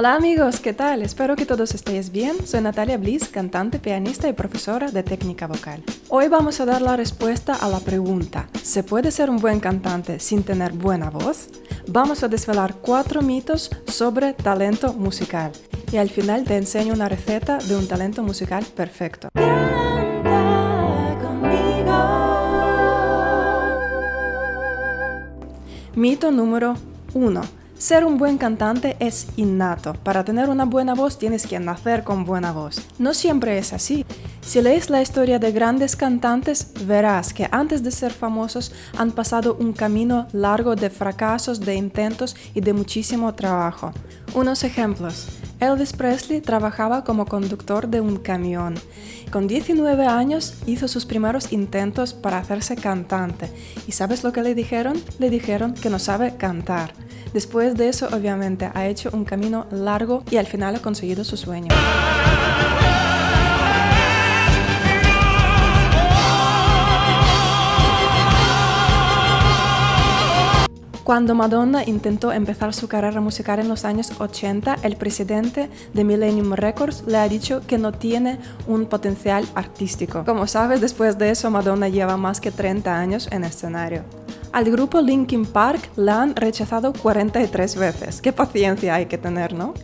Hola amigos, ¿qué tal? Espero que todos estéis bien. Soy Natalia Bliss, cantante, pianista y profesora de técnica vocal. Hoy vamos a dar la respuesta a la pregunta, ¿se puede ser un buen cantante sin tener buena voz? Vamos a desvelar cuatro mitos sobre talento musical y al final te enseño una receta de un talento musical perfecto. Mito número 1 ser un buen cantante es innato. Para tener una buena voz tienes que nacer con buena voz. No siempre es así. Si lees la historia de grandes cantantes, verás que antes de ser famosos han pasado un camino largo de fracasos, de intentos y de muchísimo trabajo. Unos ejemplos. Elvis Presley trabajaba como conductor de un camión. Con 19 años hizo sus primeros intentos para hacerse cantante. ¿Y sabes lo que le dijeron? Le dijeron que no sabe cantar. Después de eso, obviamente, ha hecho un camino largo y al final ha conseguido su sueño. Cuando Madonna intentó empezar su carrera musical en los años 80, el presidente de Millennium Records le ha dicho que no tiene un potencial artístico. Como sabes, después de eso Madonna lleva más que 30 años en escenario. Al grupo Linkin Park la han rechazado 43 veces. Qué paciencia hay que tener, ¿no?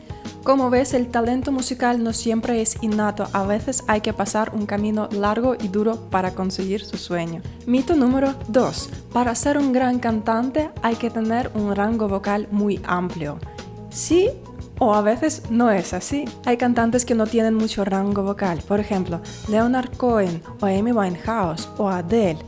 Como ves, el talento musical no siempre es innato, a veces hay que pasar un camino largo y duro para conseguir su sueño. Mito número 2. Para ser un gran cantante hay que tener un rango vocal muy amplio. Sí o a veces no es así. Hay cantantes que no tienen mucho rango vocal, por ejemplo, Leonard Cohen o Amy Winehouse o Adele.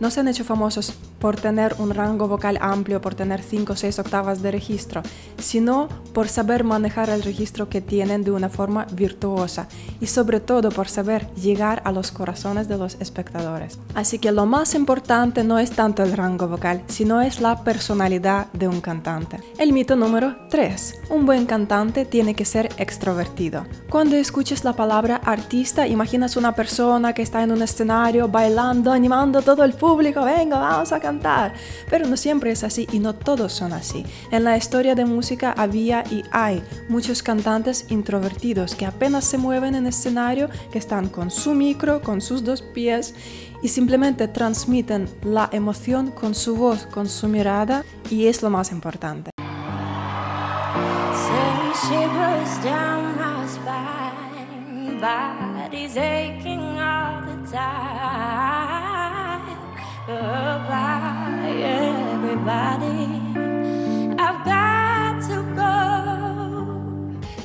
No se han hecho famosos por tener un rango vocal amplio, por tener 5 o 6 octavas de registro, sino por saber manejar el registro que tienen de una forma virtuosa y sobre todo por saber llegar a los corazones de los espectadores. Así que lo más importante no es tanto el rango vocal, sino es la personalidad de un cantante. El mito número 3. Un buen cantante tiene que ser extrovertido. Cuando escuches la palabra artista, imaginas una persona que está en un escenario bailando, animando todo el público, venga, vamos a cantar. Pero no siempre es así y no todos son así. En la historia de música había y hay muchos cantantes introvertidos que apenas se mueven en escenario, que están con su micro, con sus dos pies y simplemente transmiten la emoción con su voz, con su mirada y es lo más importante.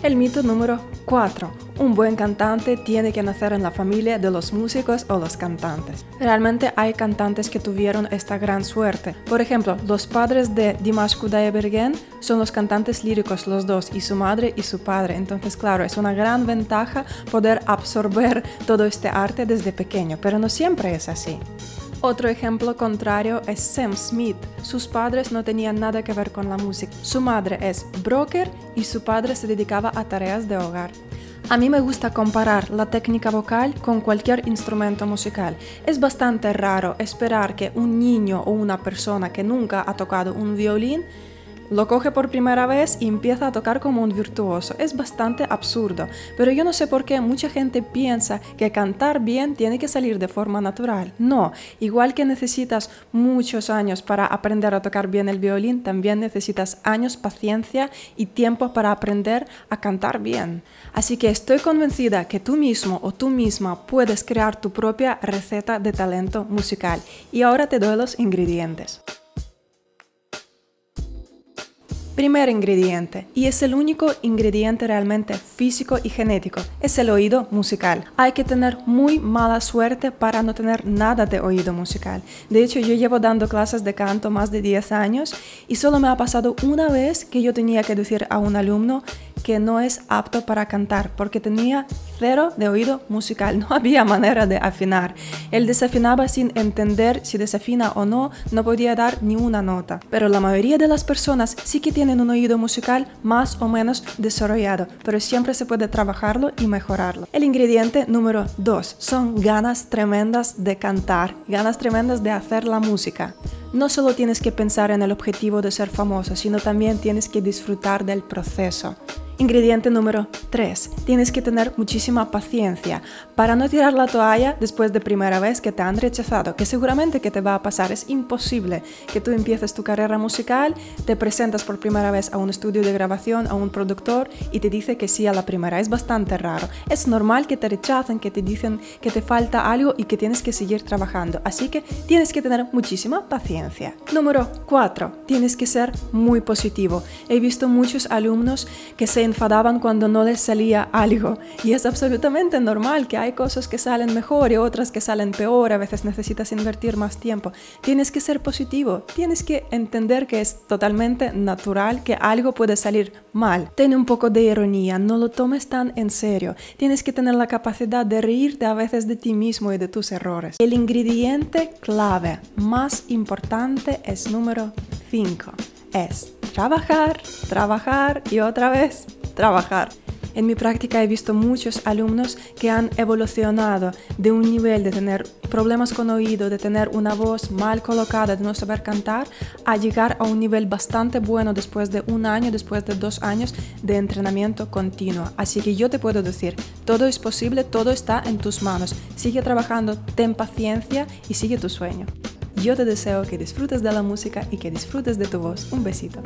El mito número 4. Un buen cantante tiene que nacer en la familia de los músicos o los cantantes. Realmente hay cantantes que tuvieron esta gran suerte. Por ejemplo, los padres de Dimash Kudaibergen son los cantantes líricos los dos, y su madre y su padre. Entonces, claro, es una gran ventaja poder absorber todo este arte desde pequeño, pero no siempre es así. Otro ejemplo contrario es Sam Smith. Sus padres no tenían nada que ver con la música. Su madre es broker y su padre se dedicaba a tareas de hogar. A mí me gusta comparar la técnica vocal con cualquier instrumento musical. Es bastante raro esperar que un niño o una persona que nunca ha tocado un violín lo coge por primera vez y empieza a tocar como un virtuoso. Es bastante absurdo, pero yo no sé por qué mucha gente piensa que cantar bien tiene que salir de forma natural. No, igual que necesitas muchos años para aprender a tocar bien el violín, también necesitas años, paciencia y tiempo para aprender a cantar bien. Así que estoy convencida que tú mismo o tú misma puedes crear tu propia receta de talento musical. Y ahora te doy los ingredientes. Primer ingrediente, y es el único ingrediente realmente físico y genético, es el oído musical. Hay que tener muy mala suerte para no tener nada de oído musical. De hecho, yo llevo dando clases de canto más de 10 años y solo me ha pasado una vez que yo tenía que decir a un alumno que no es apto para cantar porque tenía cero de oído musical, no había manera de afinar. Él desafinaba sin entender si desafina o no, no podía dar ni una nota. Pero la mayoría de las personas sí que tienen un oído musical más o menos desarrollado, pero siempre se puede trabajarlo y mejorarlo. El ingrediente número 2 son ganas tremendas de cantar, ganas tremendas de hacer la música. No solo tienes que pensar en el objetivo de ser famoso, sino también tienes que disfrutar del proceso. Ingrediente número 3. Tienes que tener muchísima paciencia para no tirar la toalla después de primera vez que te han rechazado, que seguramente que te va a pasar. Es imposible que tú empieces tu carrera musical, te presentas por primera vez a un estudio de grabación, a un productor y te dice que sí a la primera. Es bastante raro. Es normal que te rechacen, que te dicen que te falta algo y que tienes que seguir trabajando. Así que tienes que tener muchísima paciencia. Número 4. Tienes que ser muy positivo. He visto muchos alumnos que enfadaban cuando no les salía algo. Y es absolutamente normal que hay cosas que salen mejor y otras que salen peor. A veces necesitas invertir más tiempo. Tienes que ser positivo. Tienes que entender que es totalmente natural que algo puede salir mal. Ten un poco de ironía. No lo tomes tan en serio. Tienes que tener la capacidad de reírte a veces de ti mismo y de tus errores. El ingrediente clave más importante es número 5. Es trabajar, trabajar y otra vez trabajar. En mi práctica he visto muchos alumnos que han evolucionado de un nivel de tener problemas con oído, de tener una voz mal colocada, de no saber cantar, a llegar a un nivel bastante bueno después de un año, después de dos años de entrenamiento continuo. Así que yo te puedo decir, todo es posible, todo está en tus manos. Sigue trabajando, ten paciencia y sigue tu sueño. Yo te deseo que disfrutes de la música y que disfrutes de tu voz. Un besito.